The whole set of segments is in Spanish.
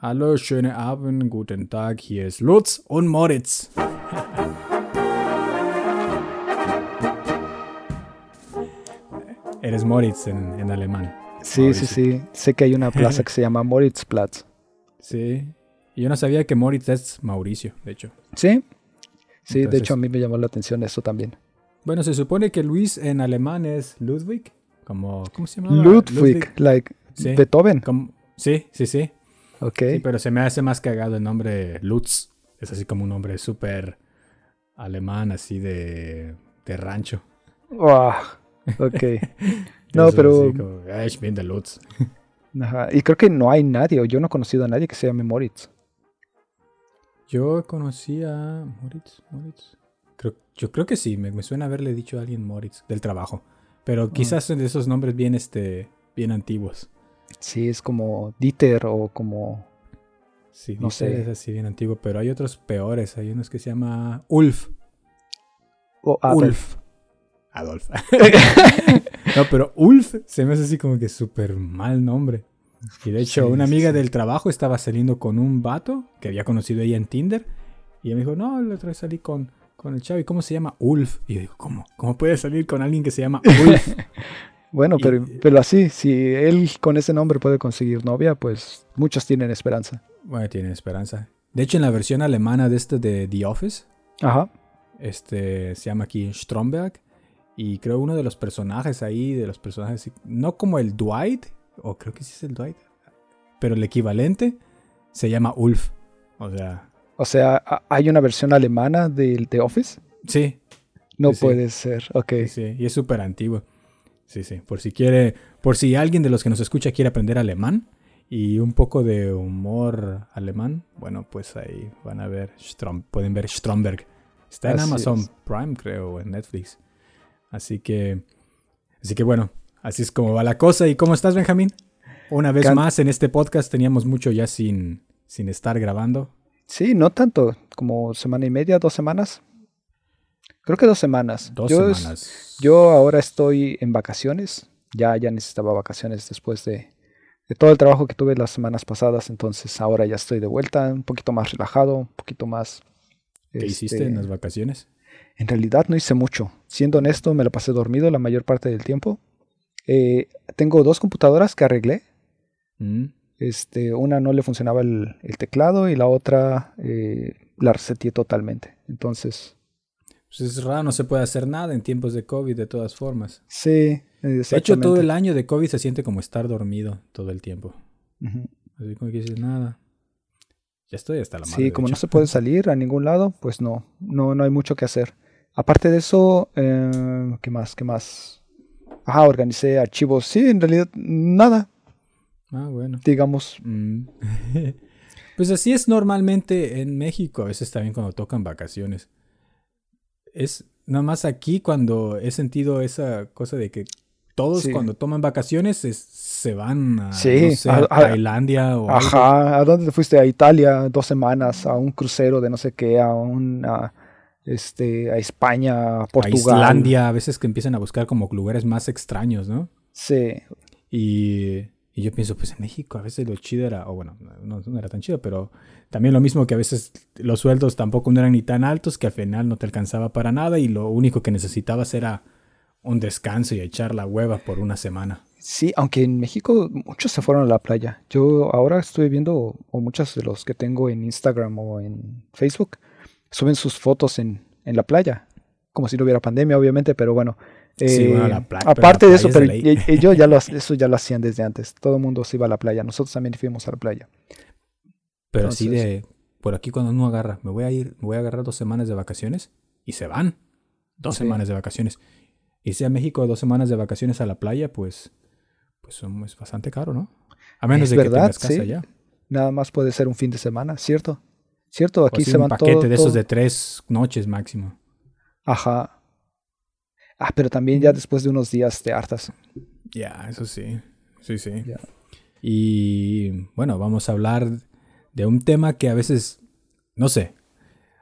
Hallo, schöne Abend, guten Tag, hier ist Lutz und Moritz. Eres Moritz en, en alemán. Sí, sí, sí. Sé que hay una plaza que se llama Moritzplatz. Sí. Y yo no sabía que Moritz es Mauricio, de hecho. Sí. Sí, de hecho a mí me llamó la atención eso también. Bueno, se supone que Luis en alemán es Ludwig. Como, ¿Cómo se llama? Ludwig, like Sí. Beethoven. Como- sí, sí, sí. Ok. Sí, pero se me hace más cagado el nombre Lutz. Es así como un nombre súper alemán, así de, de rancho. Wow. Ok. No, pero- como, "Ah, ich bin der Lutz. Ajá. Y creo que no hay nadie, o yo no he conocido a nadie que se llame Moritz. Yo conocí a Moritz. Moritz. Creo, yo creo que sí, me, me suena haberle dicho a alguien Moritz del trabajo. Pero quizás son de esos nombres bien, este, bien antiguos. Sí, es como Dieter o como. Sí, No dice, sé. es así bien antiguo, pero hay otros peores. Hay unos que se llama Ulf. o Adolf. Ulf. Adolf. no, pero Ulf se me hace así como que súper mal nombre. Y de hecho, Sí, una amiga sí. del trabajo estaba saliendo con un vato que había conocido ella en Tinder. Y ella me dijo, no, la otra vez salí con, con el chavo. ¿Y cómo se llama? Ulf. Y yo digo, ¿cómo? ¿Cómo puedes salir con alguien que se llama Ulf? Bueno, Y- pero, pero así, si él con ese nombre puede conseguir novia, pues muchos tienen esperanza. bueno, tiene esperanza. De hecho, en la versión alemana de este de The Office, Ajá. este se llama aquí Stromberg. Y creo uno de los personajes ahí, de los personajes, no como el Dwight, o creo que sí es el Dwight, pero el equivalente se llama Ulf. O sea, O sea, ¿ha- ¿hay una versión alemana de The Office? sí, No Sí, sí. puede ser. Ok. sí, sí, y es súper antiguo. Sí, sí, por si quiere, por si alguien de los que nos escucha quiere aprender alemán y un poco de humor alemán, bueno, pues ahí van a ver, Strom- pueden ver Stromberg. Está en Así Amazon es. Prime, creo, en Netflix. Así que, así que bueno, así es como va la cosa. ¿Y cómo estás, Benjamín? Una vez Can- más en este podcast teníamos mucho ya sin, sin estar grabando. Sí, no tanto, como semana y media, dos semanas. Creo que dos semanas. Dos yo, semanas. yo ahora estoy en vacaciones. Ya, ya necesitaba vacaciones después de, de todo el trabajo que tuve las semanas pasadas. Entonces ahora ya estoy de vuelta, un poquito más relajado, un poquito más. ¿Qué hiciste este, en las vacaciones? En realidad no hice mucho. Siendo honesto, me la pasé dormido la mayor parte del tiempo. Eh, tengo dos computadoras que arreglé. Mm, Este, una no le funcionaba el, el teclado y la otra eh, la reseteé totalmente. Entonces, Pues es raro, no se puede hacer nada en tiempos de COVID de todas formas. sí, De hecho, todo exactamente. el año de COVID se siente como estar dormido todo el tiempo. Así como que dices, nada. Ya estoy hasta la madre. Sí, como no se puede salir a ningún lado, pues no, no, no hay mucho que hacer. Aparte de eso, eh, ¿qué más? ¿Qué más? Ajá, organicé archivos. Sí, en realidad nada, Ah, bueno. digamos. Mm. pues así es normalmente en México, a veces también cuando tocan vacaciones. Es nada más aquí cuando he sentido esa cosa de que todos Sí. cuando toman vacaciones es- se van a, Sí, no sé, a a- a- Tailandia o algo. Ajá, ¿a dónde te fuiste? A Italia dos semanas, a un crucero de no sé qué, a un a, este, a España, a a Portugal. Islandia, a veces que empiezan a buscar como lugares más extraños, ¿no? Sí, Y, y yo pienso, pues en México a veces lo chido era, o bueno, no, era tan chido, pero también lo mismo que a veces los sueldos tampoco no eran ni tan altos que al final no te alcanzaba para nada y lo único que necesitabas era un descanso y echar la hueva por una semana. sí, aunque en México muchos se fueron a la playa. Yo ahora estoy viendo, o muchos de los que tengo en Instagram o en Facebook, suben sus fotos en, en la playa. Como si no hubiera pandemia, obviamente, pero bueno. Sí, eh, bueno, la aparte la de eso, pero de yo ya lo, eso ya lo hacían desde antes. Todo el mundo se iba a la playa. Nosotros también fuimos a la playa. Pero así Entonces- de, por aquí cuando uno agarra, me voy a ir, me voy a agarrar dos semanas de vacaciones y se van. Dos Sí. semanas de vacaciones. Y si a México dos semanas de vacaciones a la playa, pues, pues es bastante caro, ¿no? A menos Es de que verdad, tengas casa sí. allá. Nada más puede ser un fin de semana, ¿cierto? ¿Cierto? O Aquí así se un van paquete todo, de esos todo- de tres noches máximo. Ajá. Ah, pero también ya después de unos días te hartas. Ya, eso sí. Sí, sí. Y bueno, vamos a hablar de un tema que a veces, no sé,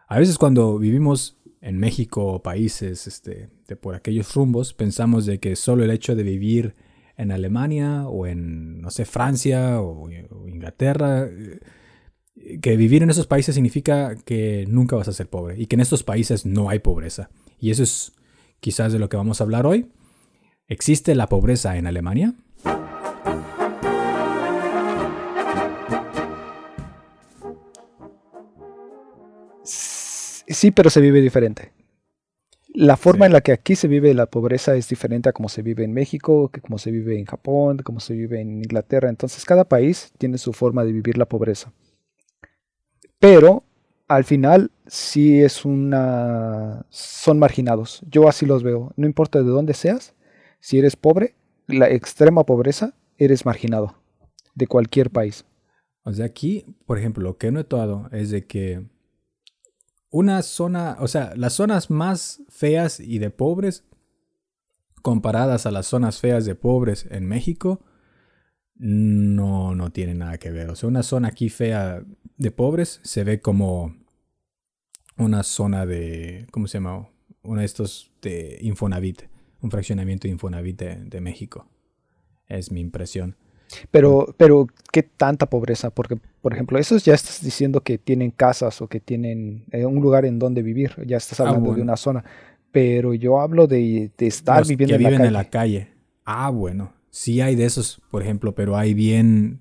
a veces cuando vivimos en México o países este, de por aquellos rumbos, pensamos de que solo el hecho de vivir en Alemania o en, no sé, Francia o, o Inglaterra, eh, que vivir en esos países significa que nunca vas a ser pobre y que en estos países no hay pobreza. Y eso es quizás de lo que vamos a hablar hoy. ¿Existe la pobreza en Alemania? Sí, pero se vive diferente. La forma en la que aquí se vive la pobreza es diferente a como se vive en México, que como se vive en Japón, como se vive en Inglaterra. Entonces cada país tiene su forma de vivir la pobreza. Pero al final sí es una... son marginados. Yo así los veo. No importa de dónde seas, si eres pobre, la extrema pobreza, eres marginado de cualquier país. O sea, aquí, por ejemplo, lo que he notado es de que una zona, o sea, las zonas más feas y de pobres comparadas a las zonas feas de pobres en México, no, no tiene nada que ver. O sea, una zona aquí fea de pobres se ve como una zona de, ¿cómo se llama? Uno de estos de Infonavit, un fraccionamiento de Infonavit de México. Es mi impresión. Pero, pero, ¿qué tanta pobreza? Porque, por ejemplo, eso ya estás diciendo que tienen casas o que tienen eh, un lugar en donde vivir. Ya estás ah, hablando de una zona. Pero yo hablo de, estar viviendo en, la calle. en la calle. Ah, bueno. Sí hay de esos, por ejemplo, pero hay bien.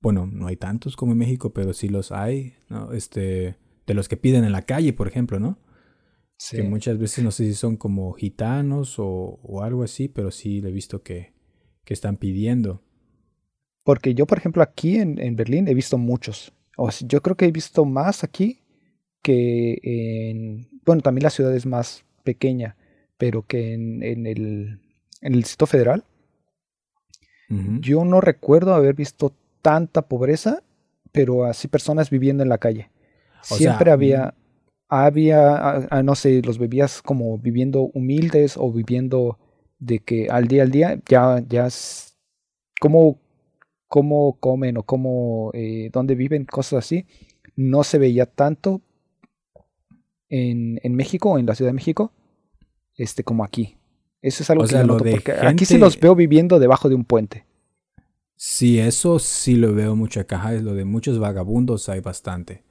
Bueno, no hay tantos como en México, pero sí los hay. ¿no? Este, de los que piden en la calle, por ejemplo, ¿no? Sí. Que muchas veces no sé si son como gitanos o, o algo así, pero sí le he visto que, que están pidiendo. Porque yo, por ejemplo, aquí en, Berlín he visto muchos. O yo creo que he visto más aquí que en... Bueno, también la ciudad es más pequeña, pero que en, el, en el Distrito Federal. Yo no recuerdo haber visto tanta pobreza, pero así personas viviendo en la calle. Siempre había, había, no sé, los bebías como viviendo humildes o viviendo de que al día al día ya, ya, como cómo comen o cómo, eh, dónde viven, cosas así, no se veía tanto en, en México en la Ciudad de México este, como aquí. Eso es algo que noto, porque aquí sí los veo viviendo debajo de un puente. Sí, eso sí lo veo mucho acá. Es lo de muchos vagabundos hay bastante.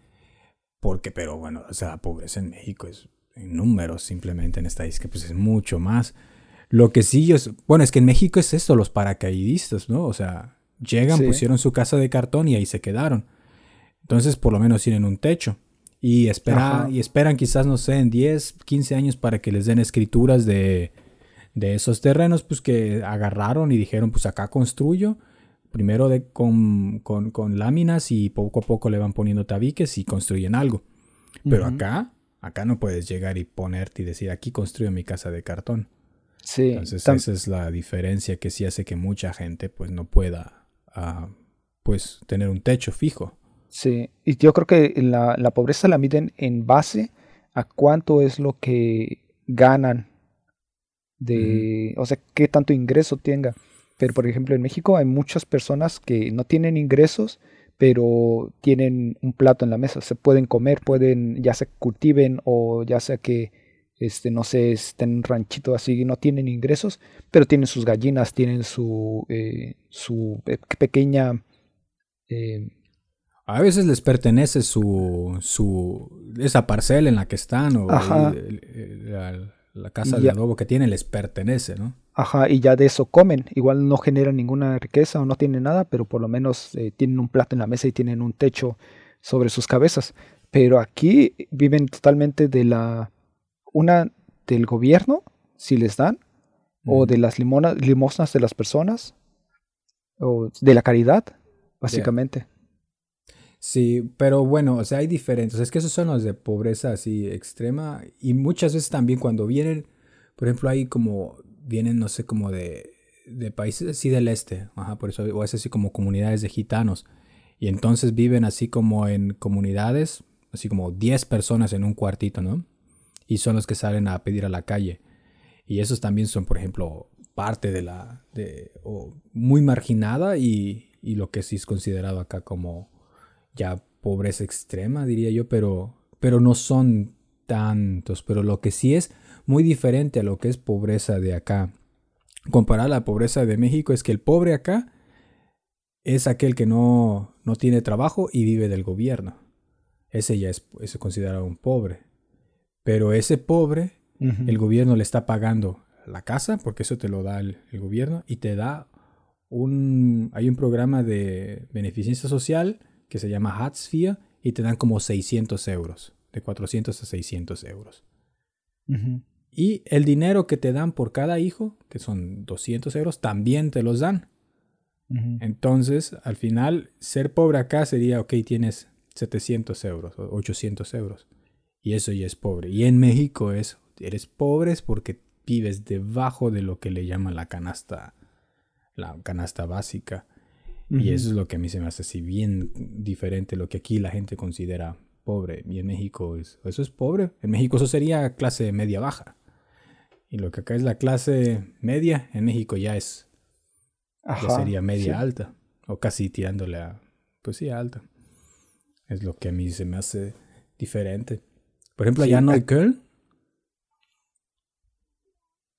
Porque, pero bueno, o sea, la pobreza en México es en números simplemente en estadística, pues es mucho más. Lo que sí yo, bueno, es que en México es esto, los paracaidistas, ¿no? O sea, Llegan, pusieron su casa de cartón y ahí se quedaron. Entonces, por lo menos tienen un techo. Y, espera, y esperan quizás, no sé, en 10, 15 años para que les den escrituras de, de esos terrenos, pues que agarraron y dijeron, pues acá construyo. Primero de, con, con, con, láminas y poco a poco le van poniendo tabiques y construyen algo. Pero acá, acá no puedes llegar y ponerte y decir, aquí construyo mi casa de cartón. Sí. Entonces esa es la diferencia que sí hace que mucha gente pues no pueda pues tener un techo fijo. Sí, y yo creo que la, la, pobreza la miden en base a cuánto es lo que ganan de, o sea, qué tanto ingreso tenga. Pero por ejemplo en México hay muchas personas que no tienen ingresos, pero tienen un plato en la mesa, se pueden comer, pueden, ya se cultiven o ya sea que este, no sé, estén en un ranchito así, no tienen ingresos, pero tienen sus gallinas, tienen su, eh, su pequeña... Eh, a veces les pertenece su, su esa parcela en la que están o la, casa de adobo que tienen les pertenece, ¿no? Ajá, y ya de eso comen. Igual no generan ninguna riqueza o no tienen nada, pero por lo menos eh, tienen un plato en la mesa y tienen un techo sobre sus cabezas. Pero aquí viven totalmente de la una del gobierno, si les dan, o de las limosnas de las personas, o de la caridad, básicamente. Sí, pero bueno, o sea, hay diferentes. Es que esos son los de pobreza así extrema. Y muchas veces también cuando vienen, por ejemplo, hay como, vienen, no sé, como de, de países así del este, ajá, por eso, o es así como comunidades de gitanos. Y entonces viven así como en comunidades, así como 10 personas en un cuartito, ¿no? y son los que salen a pedir a la calle. Y esos también son, por ejemplo, parte de la, de, o muy marginada y, y, lo que sí es considerado acá como ya pobreza extrema, diría yo, pero, pero no son tantos. Pero lo que sí es muy diferente a lo que es pobreza de acá, comparada a la pobreza de México, es que el pobre acá es aquel que no, no tiene trabajo y vive del gobierno. Ese ya es, es considerado un pobre. Pero ese pobre, el gobierno le está pagando la casa, porque eso te lo da el, gobierno, y te da un... Hay un programa de beneficencia social que se llama Hatsphere y te dan como 600 euros, de 400 a 600 euros. Y el dinero que te dan por cada hijo, que son 200 euros, también te los dan. Entonces, al final, ser pobre acá sería, ok, tienes 700 euros o 800 euros. Y eso ya es pobre. Y en México es, eres pobre porque vives debajo de lo que le llaman la canasta, la canasta básica. Y eso es lo que a mí se me hace así bien diferente, lo que aquí la gente considera pobre. Y en México es, eso es pobre. En México eso sería clase media baja. Y lo que acá es la clase media, en México ya es, ya sería media alta. O casi tirándole a, pues sí, alta. Es lo que a mí se me hace diferente. Por ejemplo, allá en Neukölln.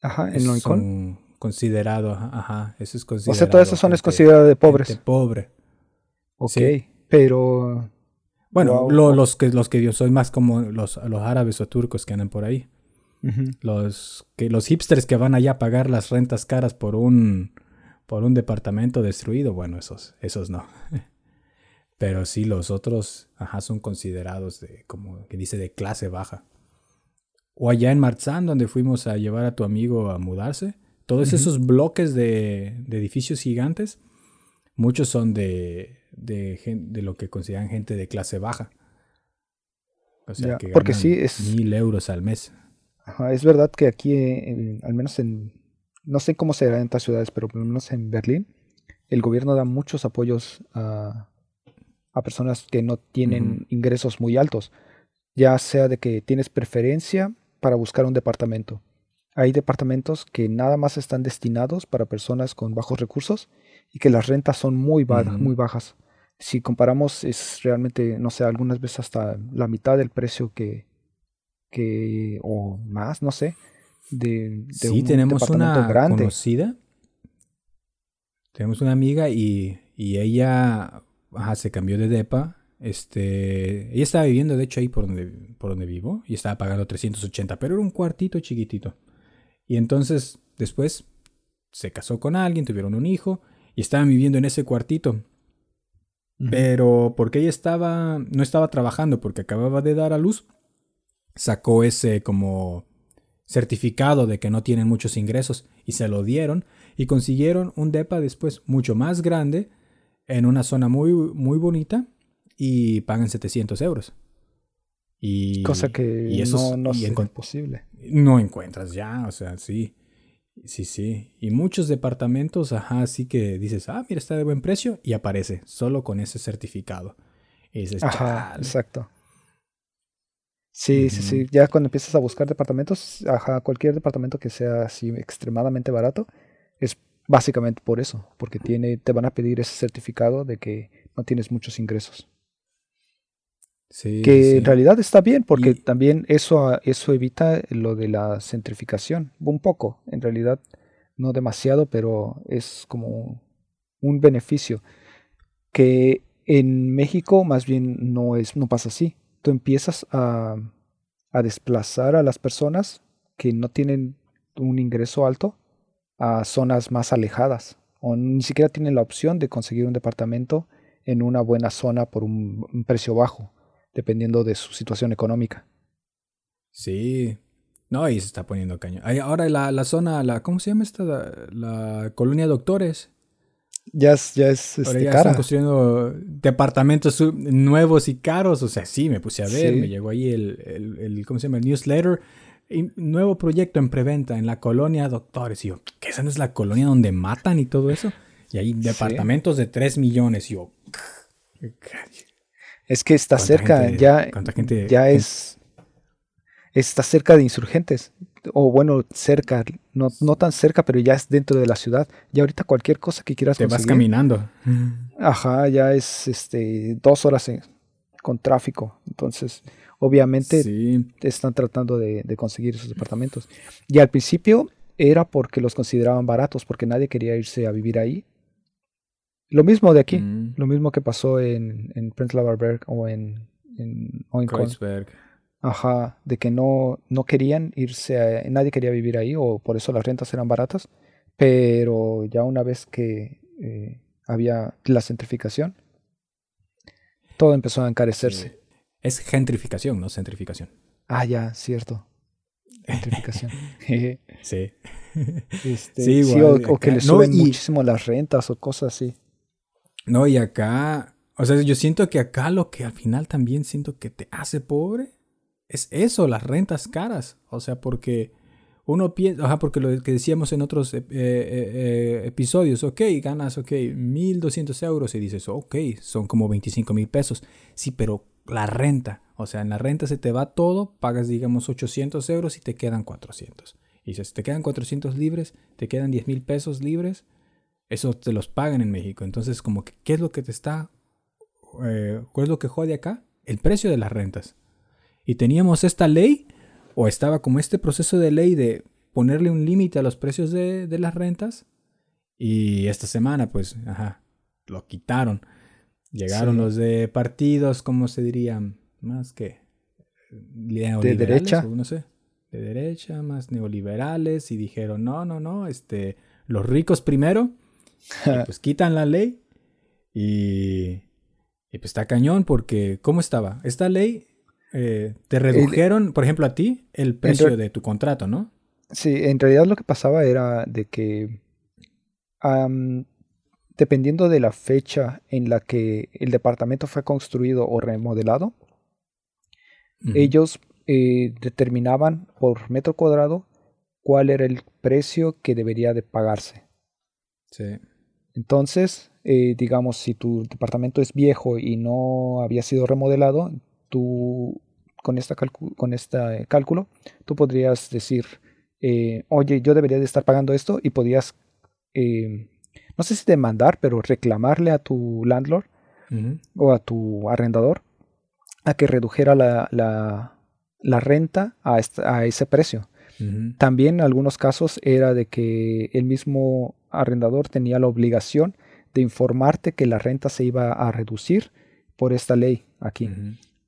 Ajá, en Neukölln. Considerado, ajá, eso es considerado. O sea, todas esas zonas consideradas de pobres. De pobre. Ok, pero. Bueno, los, que, los que yo soy más como los, los árabes o turcos que andan por ahí. los, que, los hipsters que van allá a pagar las rentas caras por un, por un departamento destruido, bueno, esos, esos no. Pero sí, los otros, ajá, son considerados de, como que dice, de clase baja. O allá en Marzán, donde fuimos a llevar a tu amigo a mudarse, todos esos bloques de, edificios gigantes, muchos son de, de, lo que consideran gente de clase baja. O sea, que porque sí es mil euros al mes. Ajá, es verdad que aquí, al menos en, no sé cómo será en otras ciudades, pero por lo menos en Berlín, el gobierno da muchos apoyos a, a personas que no tienen ingresos muy altos, ya sea de que tienes preferencia para buscar un departamento. Hay departamentos que nada más están destinados para personas con bajos recursos y que las rentas son muy, muy bajas. Si comparamos, es realmente, no sé, algunas veces hasta la mitad del precio que, que o más, no sé, de, de sí, tenemos una conocida. Tenemos una amiga y, y ella ajá, se cambió de depa. Este, ella estaba viviendo, de hecho, ahí por donde, por donde vivo, y estaba pagando 380, pero era un cuartito chiquitito. Y entonces, después, se casó con alguien, tuvieron un hijo, y estaban viviendo en ese cuartito. Pero porque ella estaba, no estaba trabajando, porque acababa de dar a luz, sacó ese como certificado de que no tienen muchos ingresos y se lo dieron y consiguieron un depa después mucho más grande en una zona muy, muy bonita y pagan 700 euros. Y, Cosa que y eso no, es posible. No encuentras ya, o sea, sí. Sí, sí. Y muchos departamentos, ajá, así que dices, ah, mira, está de buen precio y aparece solo con ese certificado. Y dices, ajá, exacto. Sí, sí, sí. Ya cuando empiezas a buscar departamentos, ajá, cualquier departamento que sea así extremadamente barato, es Básicamente por eso, porque tiene, te van a pedir ese certificado de que no tienes muchos ingresos. Sí, que en realidad está bien, porque también eso, eso evita lo de la centrificación, un poco, en realidad no demasiado, pero es como un beneficio que en México más bien no es no pasa así. Tú empiezas a, a desplazar a las personas que no tienen un ingreso alto a zonas más alejadas o ni siquiera tienen la opción de conseguir un departamento en una buena zona por un, precio bajo, dependiendo de su situación económica. Sí, no, y se está poniendo caño. Ahora la, la zona, la, ¿cómo se llama esta? La, colonia Doctores. Ya es, ya es este, ya están construyendo departamentos nuevos y caros. O sea, sí, me puse a ver, me llegó ahí el, el, el, ¿cómo se llama? El newsletter nuevo proyecto en preventa en la colonia Doctores. Y yo, ¿qué esa no es la colonia donde matan y todo eso? Y hay departamentos de 3 millones. Y yo, es que está cerca, ya, ya es. Está cerca de insurgentes. O bueno, cerca, no, no tan cerca, pero ya es dentro de la ciudad. Ya ahorita cualquier cosa que quieras Te vas caminando. Ajá, ya es este dos horas con tráfico. Entonces, obviamente están tratando de, conseguir esos departamentos. Y al principio era porque los consideraban baratos, porque nadie quería irse a vivir ahí. Lo mismo de aquí, Mm. lo mismo que pasó en, en Prenzlauer o en, en, o en Kreuzberg. Ajá, de que no, no querían irse, a- nadie quería vivir ahí o por eso las rentas eran baratas, pero ya una vez que eh, había la centrificación, todo empezó a encarecerse. Sí. Es gentrificación, no centrificación. Ah, ya, cierto. Gentrificación. Sí. Este, Sí, sí, igual, o, o que le no, suben y- muchísimo las rentas o cosas así. No, y acá, o sea, yo siento que acá lo que al final también siento que te hace pobre es eso, las rentas caras. O sea, porque uno piensa, ajá, porque lo que decíamos en otros eh, eh, eh, episodios, ok, ganas, ok, 1200 euros y dices, ok, son como 25 mil pesos. Sí, pero la renta, o sea, en la renta se te va todo, pagas, digamos, 800 euros y te quedan 400. Y dices, te quedan 400 libres, te quedan 10 mil pesos libres, eso te los pagan en México. Entonces, como que, ¿qué es lo que te está, eh, cuál es lo que jode acá? El precio de las rentas. Y teníamos esta ley, o estaba como este proceso de ley de ponerle un límite a los precios de, de las rentas. Y esta semana, pues, ajá, lo quitaron. Llegaron Sí. los de partidos, ¿cómo se diría? Más que neoliberales, derecha. o no sé, de derecha, más neoliberales, y dijeron, no, no, no, este, los ricos primero, y pues quitan la ley, y, y pues está cañón, porque, ¿cómo estaba? Esta ley, eh, te redujeron, por ejemplo, a ti, el precio re- de tu contrato, ¿no? Sí, en realidad lo que pasaba era de que dependiendo de la fecha en la que el departamento fue construido o remodelado, ellos eh, determinaban por metro cuadrado cuál era el precio que debería de pagarse. Sí. Entonces, eh, digamos, si tu departamento es viejo y no había sido remodelado, tú con, esta con este cálculo, tú podrías decir, eh, oye, yo debería de estar pagando esto y podías, eh, no sé si demandar, pero reclamarle a tu landlord o a tu arrendador a que redujera la, la- la renta a, esta- a ese precio. También en algunos casos era de que el mismo arrendador tenía la obligación de informarte que la renta se iba a reducir por esta ley aquí.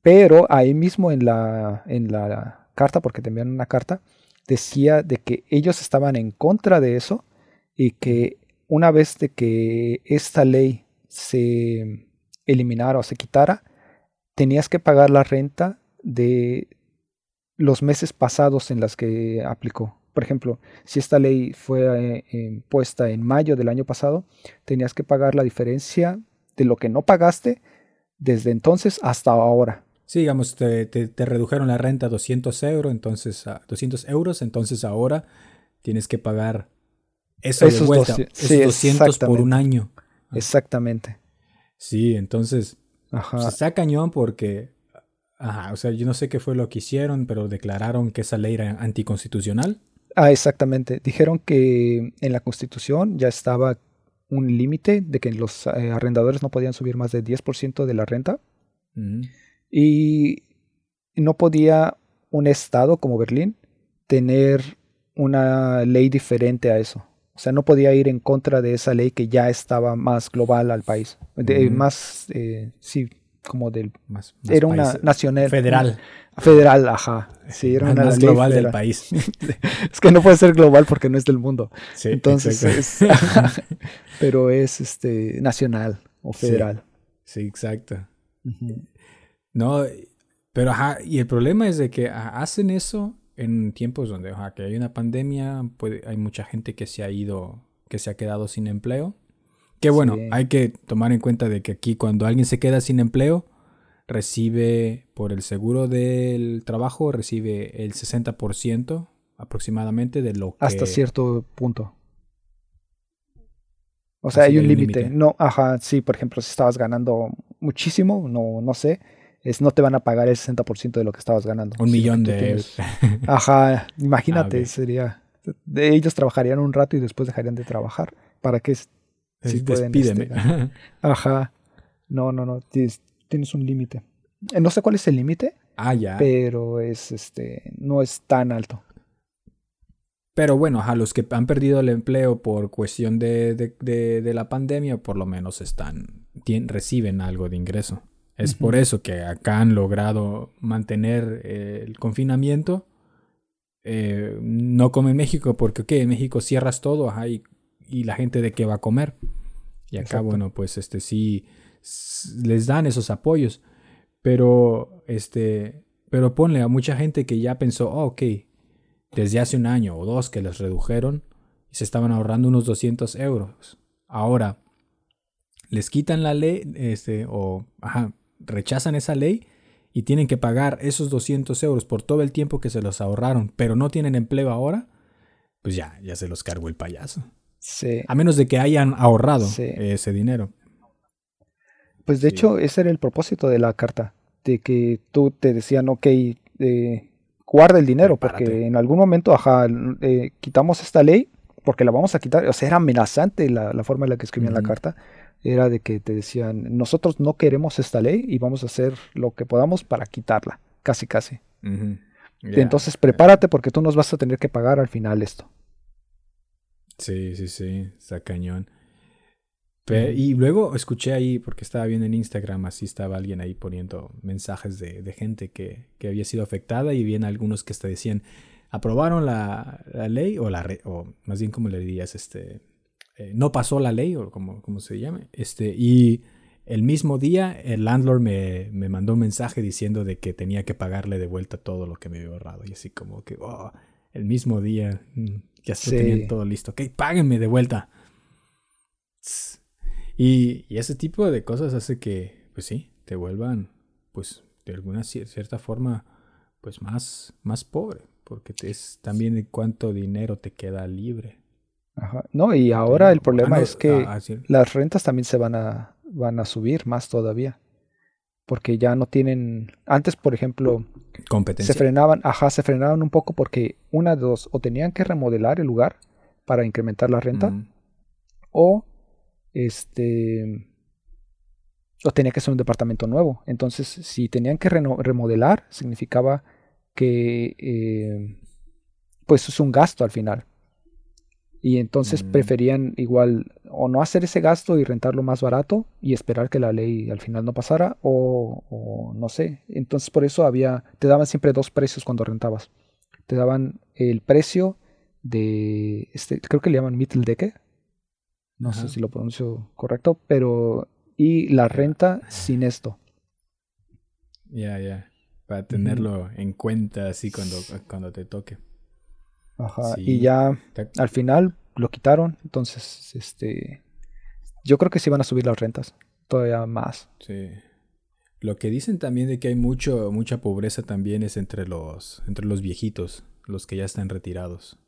Pero ahí mismo en la, en la carta, porque te enviaron una carta, decía de que ellos estaban en contra de eso y que una vez de que esta ley se eliminara o se quitara, tenías que pagar la renta de los meses pasados en las que aplicó. Por ejemplo, si esta ley fue eh, puesta en mayo del año pasado, tenías que pagar la diferencia de lo que no pagaste desde entonces hasta ahora. Sí, digamos, te, te- te redujeron la renta a 200 euros, entonces a 200 euros, entonces ahora tienes que pagar eso de Esos vuelta, doci- esos sí, 200 por un año. Exactamente. Sí, entonces Ajá. pues, está cañón porque, ajá, o sea, yo no sé qué fue lo que hicieron, pero declararon que esa ley era anticonstitucional. Ah, exactamente. Dijeron que en la Constitución ya estaba un límite de que los eh, arrendadores no podían subir más del 10% de la renta Ujú. y no podía un estado como Berlín tener una ley diferente a eso. O sea, no podía ir en contra de esa ley que ya estaba más global al país. De-. Más, eh, sí, como del... Más, más Era una país- nacional. federal, Federal, ajá. Sí, era más, una más global del país. Es que no puede ser global porque no es del mundo. Sí, Entonces es, pero es este nacional o federal. Sí, exacto. No, pero ajá, y el problema es de que ajá, hacen eso en tiempos donde ajá, que hay una pandemia, puede, hay mucha gente que se ha ido, que se ha quedado sin empleo. Que bueno, Sí. hay que tomar en cuenta de que aquí cuando alguien se queda sin empleo, recibe por el seguro del trabajo, recibe el 60% aproximadamente de lo que... Hasta cierto punto. O sea, hay un límite. No, ajá, sí, por ejemplo, si estabas ganando muchísimo, no, no sé, es no te van a pagar el 60% de lo que estabas ganando. Un millón de tienes-. Ajá, imagínate, Ah, sería. De ellos trabajarían un rato y después dejarían de trabajar. ¿Para qué? Sí pueden, Despídeme. este. Ajá. No, no, no. Tienes, tienes un límite. Eh, No sé cuál es el límite, ah, ya. pero es este. No es tan alto. Pero bueno, a los que han perdido el empleo por cuestión de, de, la pandemia, por lo menos están, reciben algo de ingreso. Es por eso que acá han logrado mantener eh, el confinamiento. Eh, no como en México, porque ¿qué? en México cierras todo y, y, la gente de qué va a comer. Y acá, bueno, pues este sí les dan esos apoyos. Pero este, pero ponle a mucha gente que ya pensó, oh, ok, desde hace un año o dos que les redujeron y se estaban ahorrando unos 200 euros. Ahora, les quitan la ley este, o rechazan esa ley y tienen que pagar esos 200 euros por todo el tiempo que se los ahorraron, pero no tienen empleo ahora, pues ya, ya se los cargó el payaso. Sí. A menos de que hayan ahorrado ese dinero. Pues de hecho, ese era el propósito de la carta, de que tú te decían, ok, eh, guarda el dinero, porque en algún momento, ajá, eh, quitamos esta ley, porque la vamos a quitar, o sea, era amenazante la, forma en la que escribían la carta, era de que te decían, nosotros no queremos esta ley y vamos a hacer lo que podamos para quitarla, casi, casi. Entonces, prepárate porque tú nos vas a tener que pagar al final esto. Sí, sí, sí, está cañón. Y luego escuché ahí, porque estaba viendo en Instagram, así estaba alguien ahí poniendo mensajes de, de gente que, que, había sido afectada y bien algunos que hasta decían, aprobaron la, la ley, o, la, o más bien como le dirías, este, eh, no pasó la ley, o como, como se llame, este, y el mismo día el landlord me, me, mandó un mensaje diciendo de que tenía que pagarle de vuelta todo lo que me había ahorrado, y así como que, oh, el mismo día, mm, ya se tenían todo listo, ok, páguenme de vuelta. Y, ese tipo de cosas hace que, pues sí, te vuelvan, pues, de alguna cierta forma, pues más, más pobre, porque es también cuánto dinero te queda libre. Ajá. No, y ahora el problema ah, es que ah, las rentas también se van a, van a subir más todavía. Porque ya no tienen. Antes, por ejemplo, competencia. Se frenaban, ajá, se frenaban un poco porque una de dos, o tenían que remodelar el lugar para incrementar la renta, o este, o tenía que ser un departamento nuevo. Entonces, si tenían que remodelar, significaba que, eh, pues es un gasto al final. Y entonces mm. preferían igual o no hacer ese gasto y rentarlo más barato y esperar que la ley al final no pasara o, o, no sé. Entonces por eso había, te daban siempre dos precios cuando rentabas. Te daban el precio de, este, creo que le llaman Mitteldecke, no sé si lo pronuncio correcto, pero y la renta sin esto. Ya, ya. Para tenerlo en cuenta así cuando, cuando te toque. Ajá. Y ya al final lo quitaron. Entonces, este. Yo creo que sí van a subir las rentas. Todavía más. Sí. Lo que dicen también de que hay mucho, mucha pobreza también es entre los, entre los viejitos, los que ya están retirados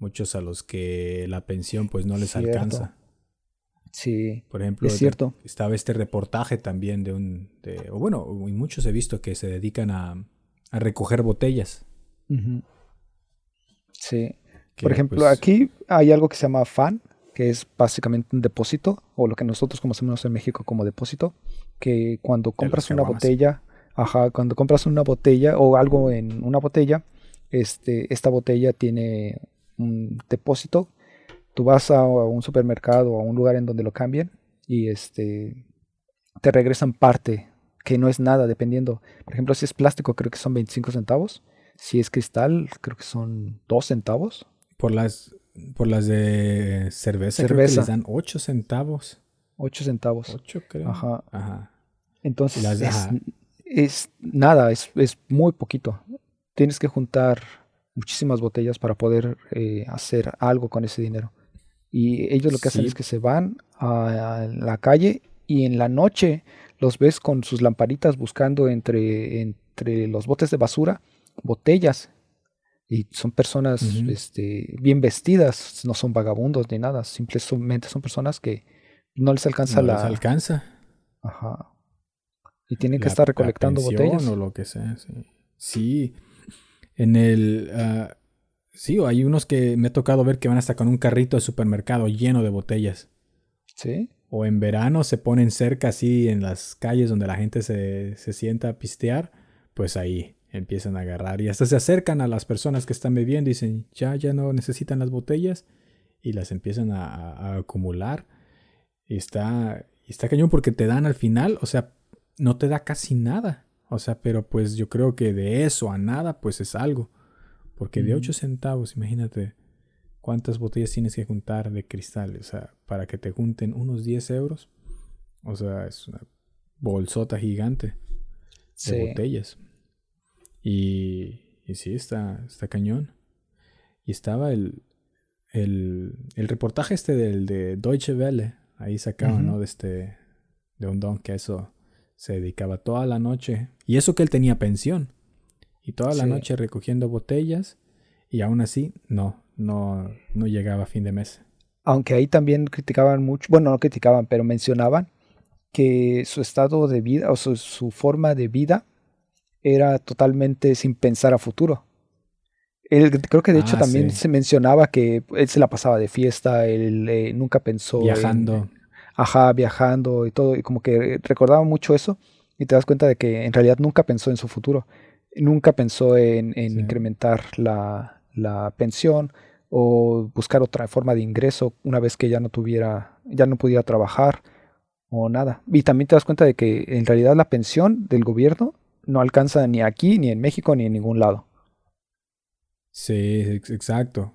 muchos a los que la pensión pues no les alcanza. Sí, por ejemplo, es cierto. estaba este reportaje también de un, o bueno, muchos he visto que se dedican a, a recoger botellas. Sí. por ejemplo, pues, aquí hay algo que se llama FAN, que es básicamente un depósito, o lo que nosotros conocemos en México como depósito, que cuando compras una botella, ajá, cuando compras una botella o algo en una botella, este, esta botella tiene un depósito, tú vas a, un supermercado o a un lugar en donde lo cambien y este te regresan parte que no es nada dependiendo. Por ejemplo, si es plástico creo que son 25 centavos, si es cristal creo que son 2 centavos. Por las por las de cerveza, creo que les dan 8 centavos. 8 centavos. 8 creo. Ajá. Ajá. Entonces es, nada, es, es muy poquito. Tienes que juntar muchísimas botellas para poder eh, hacer algo con ese dinero. Y ellos lo que hacen es que se van a, la calle y en la noche los ves con sus lamparitas buscando entre, entre los botes de basura botellas. Y son personas este, bien vestidas, no son vagabundos ni nada, simplemente son personas que no les alcanza la... Les alcanza. Ajá. Y tienen que estar recolectando botellas. O lo que sea, sí. Sí. En el... Uh, sí, hay unos que me ha tocado ver que van hasta con un carrito de supermercado lleno de botellas. Sí. O en verano se ponen cerca así en las calles donde la gente se, se sienta a pistear. Pues ahí. Empiezan a agarrar y hasta se acercan a las personas que están bebiendo y dicen, ya, ya no necesitan las botellas y las empiezan a, acumular. Y está, y está cañón porque te dan al final, o sea, no te da casi nada. O sea, pero pues yo creo que de eso a nada, pues es algo. Porque de 8 centavos, imagínate cuántas botellas tienes que juntar de cristal. O sea, para que te junten unos 10 euros. O sea, es una bolsota gigante de botellas. Y, y sí, está, está cañón. Y estaba el, el, el reportaje este del de Deutsche Welle. Ahí sacaba, ¿no? De este, de un don que eso se dedicaba toda la noche. Y eso que él tenía pensión. Y toda la noche recogiendo botellas. Y aún así, no, no, no llegaba a fin de mes. Aunque ahí también criticaban mucho, bueno, no criticaban, pero mencionaban que su estado de vida o su, forma de vida era totalmente sin pensar a futuro. Él, creo que de hecho ah, también se mencionaba que él se la pasaba de fiesta, él eh, nunca pensó viajando. ajá, viajando y todo, y como que recordaba mucho eso y te das cuenta de que en realidad nunca pensó en su futuro, nunca pensó en, incrementar la, la, pensión o buscar otra forma de ingreso una vez que ya no tuviera, ya no pudiera trabajar o nada. Y también te das cuenta de que en realidad la pensión del gobierno no alcanza ni aquí, ni en México, ni en ningún lado. Sí, exacto.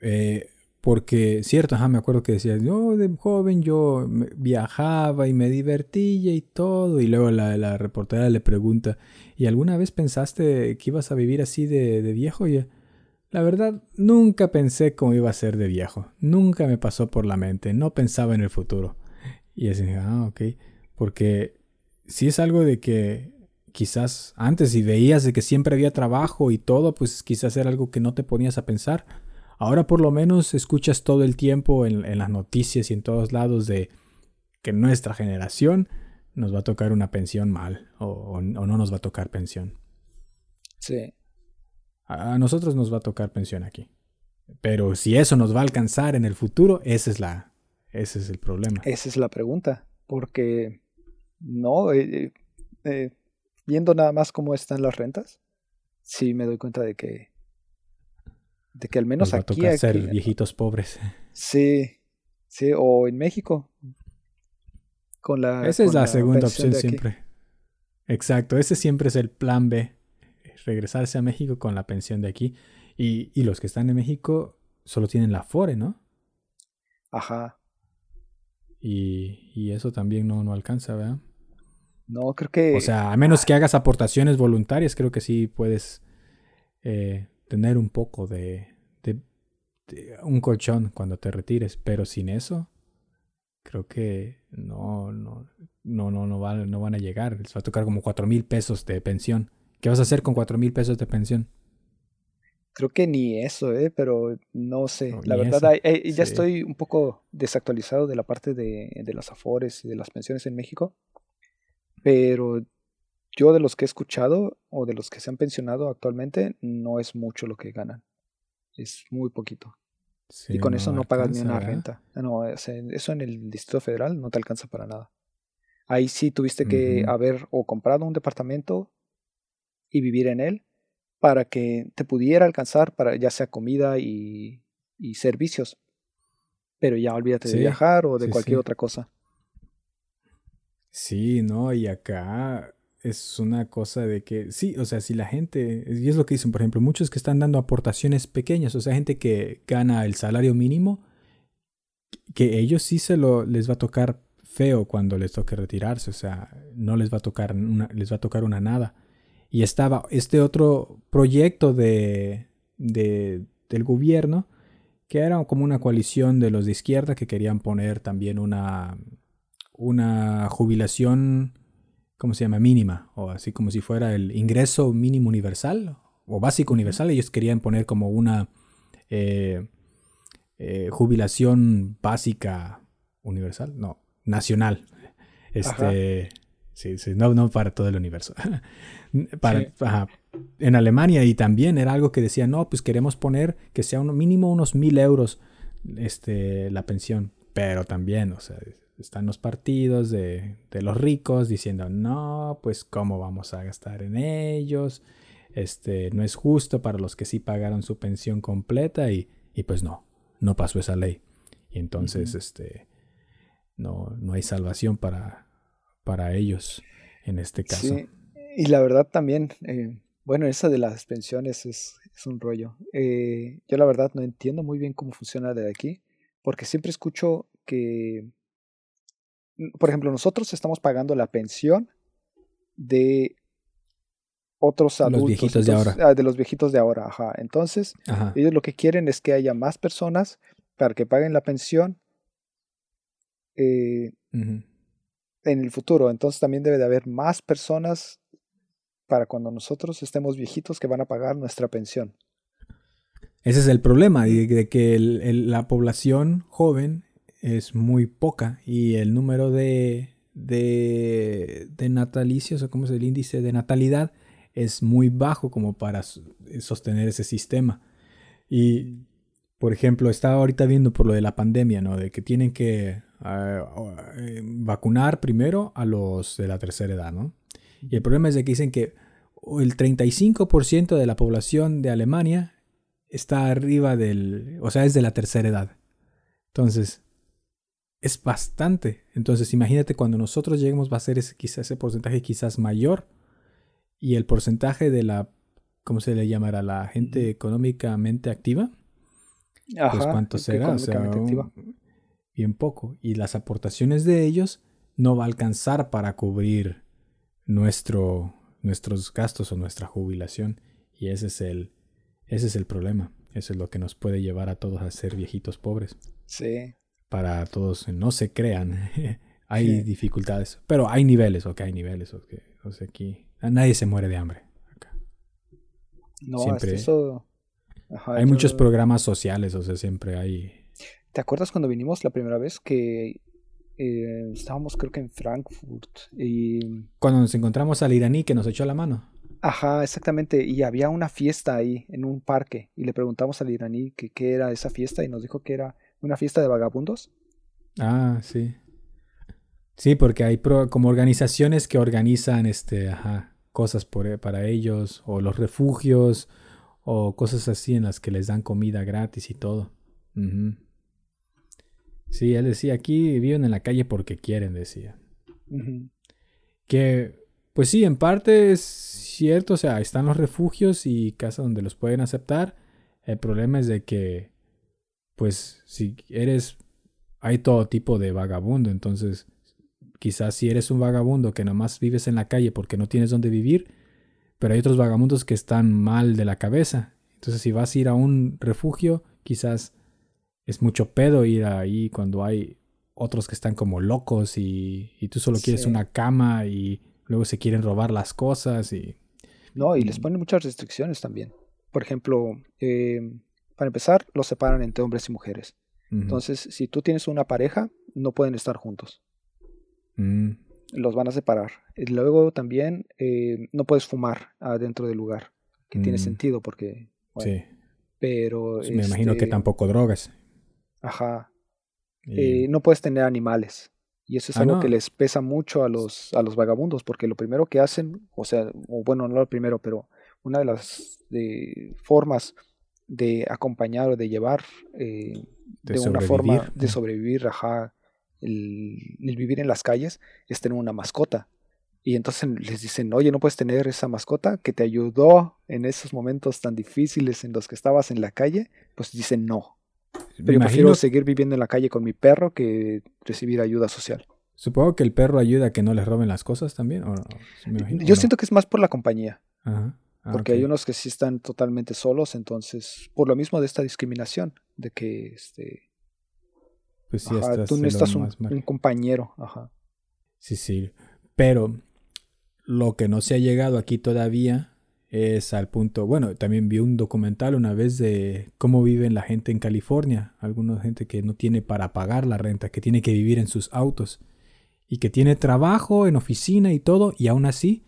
Eh, porque, cierto, ajá, me acuerdo que decías, yo de joven yo viajaba y me divertía y todo. Y luego la, reportera le pregunta, ¿y alguna vez pensaste que ibas a vivir así de, de viejo? Y la verdad, nunca pensé cómo iba a ser de viejo. Nunca me pasó por la mente. No pensaba en el futuro. Y así, ah, ok. Porque si es algo de que quizás antes si veías de que siempre había trabajo y todo, pues quizás era algo que no te ponías a pensar. Ahora por lo menos escuchas todo el tiempo en, las noticias y en todos lados de que nuestra generación nos va a tocar una pensión mal o, no nos va a tocar pensión. Sí. A, nosotros nos va a tocar pensión aquí. Pero si eso nos va a alcanzar en el futuro, esa es la, ese es el problema. Esa es la pregunta, porque no, eh, eh, eh, viendo nada más cómo están las rentas, sí me doy cuenta de que, de que al menos Nos va aquí, a ser viejitos pobres. Sí, sí, o en México. Con la, Esa es la, segunda opción siempre. Exacto, ese siempre es el plan B. Regresarse a México con la pensión de aquí. Y, y los que están en México solo tienen la FORE, ¿no? Ajá. Y, eso también no, no alcanza, ¿verdad? No, creo que... O sea, a menos que hagas aportaciones voluntarias, creo que sí puedes eh, tener un poco de, de, un colchón cuando te retires, pero sin eso, creo que no, no, no, no, no, van, no van a llegar. Les va a tocar como cuatro mil pesos de pensión. ¿Qué vas a hacer con cuatro mil pesos de pensión? Creo que ni eso, ¿eh? pero no sé. la verdad, ya estoy un poco desactualizado de la parte de, de las afores y de las pensiones en México. Pero yo de los que he escuchado o de los que se han pensionado actualmente, no es mucho lo que ganan. Es muy poquito. y con eso no pagas ni una renta. No, eso en el Distrito Federal no te alcanza para nada. Ahí sí tuviste que haber o comprado un departamento y vivir en él para que te pudiera alcanzar para ya sea comida y, servicios. Pero ya olvídate de viajar o de cualquier otra cosa. Sí, no, y acá es una cosa de que, sí, o sea, si la gente, y es lo que dicen, por ejemplo, muchos que están dando aportaciones pequeñas, o sea, gente que gana el salario mínimo, que ellos sí se lo, les va a tocar feo cuando les toque retirarse, o sea, no les va a tocar les va a tocar una nada. Y estaba este otro proyecto de, del gobierno, que era como una coalición de los de izquierda que querían poner también una, una jubilación, ¿cómo se llama? Mínima, o así como si fuera el ingreso mínimo universal o básico universal. Ellos querían poner como una eh, eh, jubilación básica universal, no, nacional. Este, Sí, sí, no, no para todo el universo. para, en Alemania y también era algo que decía, no, pues queremos poner que sea un mínimo unos mil euros este, la pensión. Pero también, o sea, están los partidos de, de los ricos diciendo, no, pues cómo vamos a gastar en ellos. este, no es justo para los que sí pagaron su pensión completa y, y pues no, no pasó esa ley. Y entonces, este, no, no hay salvación para, para ellos en este caso. Sí, y la verdad también, eh, bueno, esa de las pensiones es, es un rollo. Eh, yo la verdad no entiendo muy bien cómo funciona de aquí, porque siempre escucho que, por ejemplo, nosotros estamos pagando la pensión de otros adultos. Los viejitos de ahora. Ah, de los viejitos de ahora, ajá. Entonces, ellos lo que quieren es que haya más personas para que paguen la pensión eh, en el futuro. Entonces también debe de haber más personas para cuando nosotros estemos viejitos que van a pagar nuestra pensión. Ese es el problema, de, que la población joven es muy poca y el número de, de, natalicios, o como es el índice de natalidad, es muy bajo como para sostener ese sistema. Y, por ejemplo, estaba ahorita viendo por lo de la pandemia, ¿no? De que tienen que ah, eh, vacunar primero a los de la tercera edad, ¿no? Y el problema es de que dicen que el 35% de la población de Alemania está arriba del, o sea, es de la tercera edad. Entonces, es bastante. Entonces, imagínate cuando nosotros lleguemos va a ser ese, quizás ese porcentaje quizás mayor y el porcentaje de la, ¿cómo se le llamará? La gente económicamente activa. pues cuánto será, o sea, bien poco. Y las aportaciones de ellos no va a alcanzar para cubrir nuestro, nuestros gastos o nuestra jubilación. Y ese es el, ese es el problema. Eso es lo que nos puede llevar a todos a ser viejitos pobres. Sí. Para todos, no se crean. hay dificultades, pero hay niveles, ok, hay niveles. Okay. O sea, aquí Nadie se muere de hambre. No, siempre eso... hay muchos programas sociales, o sea, siempre hay... ¿Te acuerdas cuando vinimos la primera vez que eh, estábamos creo que en Frankfurt y... Cuando nos encontramos al iraní que nos echó la mano. Ajá, exactamente. Y había una fiesta ahí, en un parque. Y le preguntamos al iraní que qué era esa fiesta y nos dijo que era una fiesta de vagabundos. Ah, sí. Sí, porque hay como organizaciones que organizan este, cosas por, para ellos, o los refugios, o cosas así en las que les dan comida gratis y todo. Sí, él decía, aquí viven en la calle porque quieren, decía. Que, pues sí, en parte es cierto, o sea, están los refugios y casas donde los pueden aceptar. El problema es de que, pues, si eres, hay todo tipo de vagabundo, entonces Quizás si eres un vagabundo que nomás vives en la calle porque no tienes dónde vivir, pero hay otros vagabundos que están mal de la cabeza. Entonces si vas a ir a un refugio, quizás es mucho pedo ir ahí cuando hay otros que están como locos y, tú solo quieres una cama y luego se quieren robar las cosas y... No, y les ponen muchas restricciones también. Por ejemplo, eh, para empezar, los separan entre hombres y mujeres. Entonces, si tú tienes una pareja, no pueden estar juntos. Mm. Los van a separar. Y luego también eh, no puedes fumar adentro del lugar, que tiene mm. sentido porque... sí. Pero... me imagino que este tampoco drogas. Ajá. Eh, no puedes tener animales. Y eso es ah, algo que les pesa mucho a los, a los vagabundos, porque lo primero que hacen, o sea, o bueno, no lo primero, pero una de las de formas de acompañar o de llevar eh, de, una forma de sobrevivir, ajá, el, vivir en las calles es tener una mascota. Y entonces les dicen, oye, no puedes tener esa mascota que te ayudó en esos momentos tan difíciles en los que estabas en la calle. Pues dicen, no. Pero yo prefiero seguir viviendo en la calle con mi perro que recibir ayuda social. Supongo que el perro ayuda a que no les roben las cosas también. yo siento que es más por la compañía. Ah, porque hay unos que sí están totalmente solos, entonces, por lo mismo de esta discriminación, de que este, pues sí, tú necesitas un, un, compañero. Ajá. Sí, sí. Pero lo que no se ha llegado aquí todavía es al punto. Bueno, también vi un documental una vez de cómo vive la gente en California. Alguna gente que no tiene para pagar la renta, que tiene que vivir en sus autos y que tiene trabajo en oficina y todo, y aún así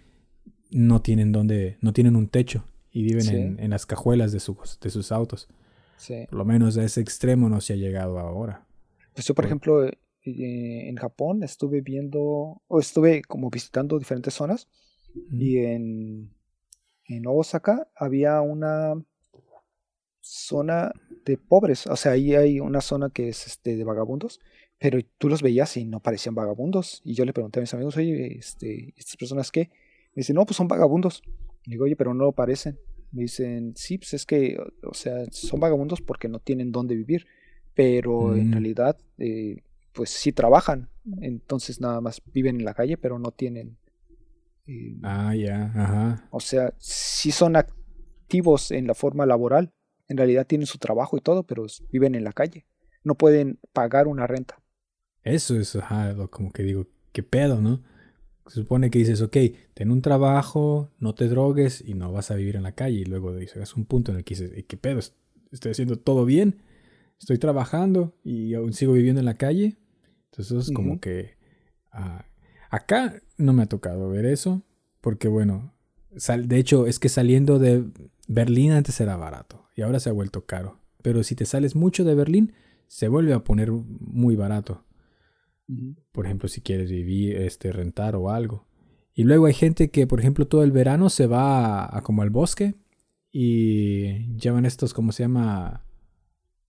no tienen donde, no tienen un techo y viven en, en, las cajuelas de sus, de sus autos. Sí. Por lo menos a ese extremo no se ha llegado ahora. Pues yo, por ejemplo, eh, en Japón estuve viendo, o estuve como visitando diferentes zonas y en, en Osaka había una zona de pobres, o sea, ahí hay una zona que es este, de vagabundos, pero tú los veías y no parecían vagabundos. Y yo le pregunté a mis amigos, oye, este, ¿estas personas qué? Me dicen, no, pues son vagabundos. Y digo, oye, pero no lo parecen. Me dicen, sí, pues es que, o sea, son vagabundos porque no tienen dónde vivir, pero en Mm. realidad, eh, pues sí trabajan, entonces nada más viven en la calle, pero no tienen, eh, Ah, ya, ajá. o sea, sí son activos en la forma laboral, en realidad tienen su trabajo y todo, pero viven en la calle, no pueden pagar una renta. Eso es, ajá, como que digo, ¿qué pedo, no? Se supone que dices, ok, ten un trabajo, no te drogues y no vas a vivir en la calle. Y luego dices, un punto en el que dices, "¿Y ¿qué pedo? ¿Estoy haciendo todo bien? ¿Estoy trabajando y aún sigo viviendo en la calle? Entonces eso es como que... ah, acá no me ha tocado ver eso, porque bueno, sal- de hecho es que saliendo de Berlín antes era barato y ahora se ha vuelto caro. Pero si te sales mucho de Berlín, se vuelve a poner muy barato por ejemplo, si quieres vivir, este, rentar o algo. Y luego hay gente que, por ejemplo, todo el verano se va a, a como al bosque y llevan estos, ¿cómo se llama?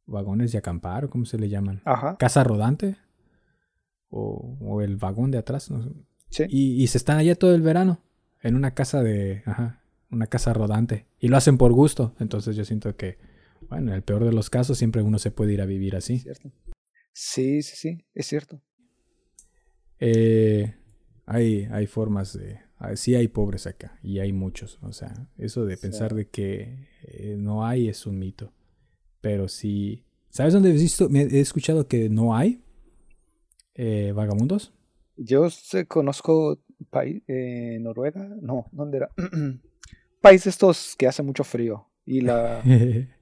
Vagones de acampar, o cómo se le llaman. Ajá, Casa rodante. O, o el vagón de atrás. no sé. sí. Y, y se están allá todo el verano. En una casa de. Ajá. Una casa rodante. Y lo hacen por gusto. Entonces yo siento que, bueno, en el peor de los casos, siempre uno se puede ir a vivir así. Cierto. Sí, sí, sí, es cierto. Eh, hay, hay formas de... ah, Sí hay pobres acá y hay muchos. O sea, eso de Sí. pensar de que eh, no hay es un mito. Pero sí... ¿Sabes dónde he visto? Me he escuchado que no hay eh, vagabundos. Yo sé- conozco país, eh, Noruega, no, ¿dónde era? país de estos que hace mucho frío y la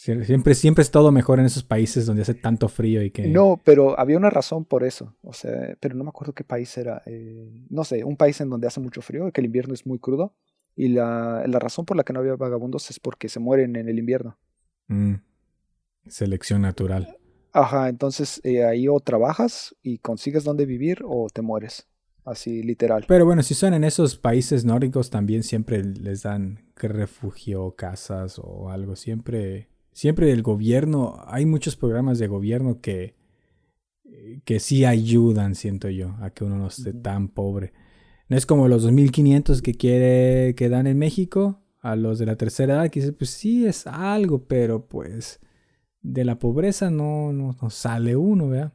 siempre, siempre es todo mejor en esos países donde hace tanto frío y que... no, pero había una razón por eso, o sea, pero no me acuerdo qué país era, eh, no sé, un país en donde hace mucho frío, que el invierno es muy crudo y la, la razón por la que no había vagabundos es porque se mueren en el invierno. Mm. Selección natural. Ajá, entonces eh, ahí o trabajas y consigues dónde vivir o te mueres, así literal. Pero bueno, si son en esos países nórdicos, también siempre les dan refugio, casas o algo. Siempre, siempre el gobierno, hay muchos programas de gobierno que, que sí ayudan, siento yo, a que uno no esté tan pobre. No es como los 2.500 que quiere que dan en México a los de la tercera edad, que dice, pues sí es algo, pero pues de la pobreza no, no, no sale uno, ¿verdad?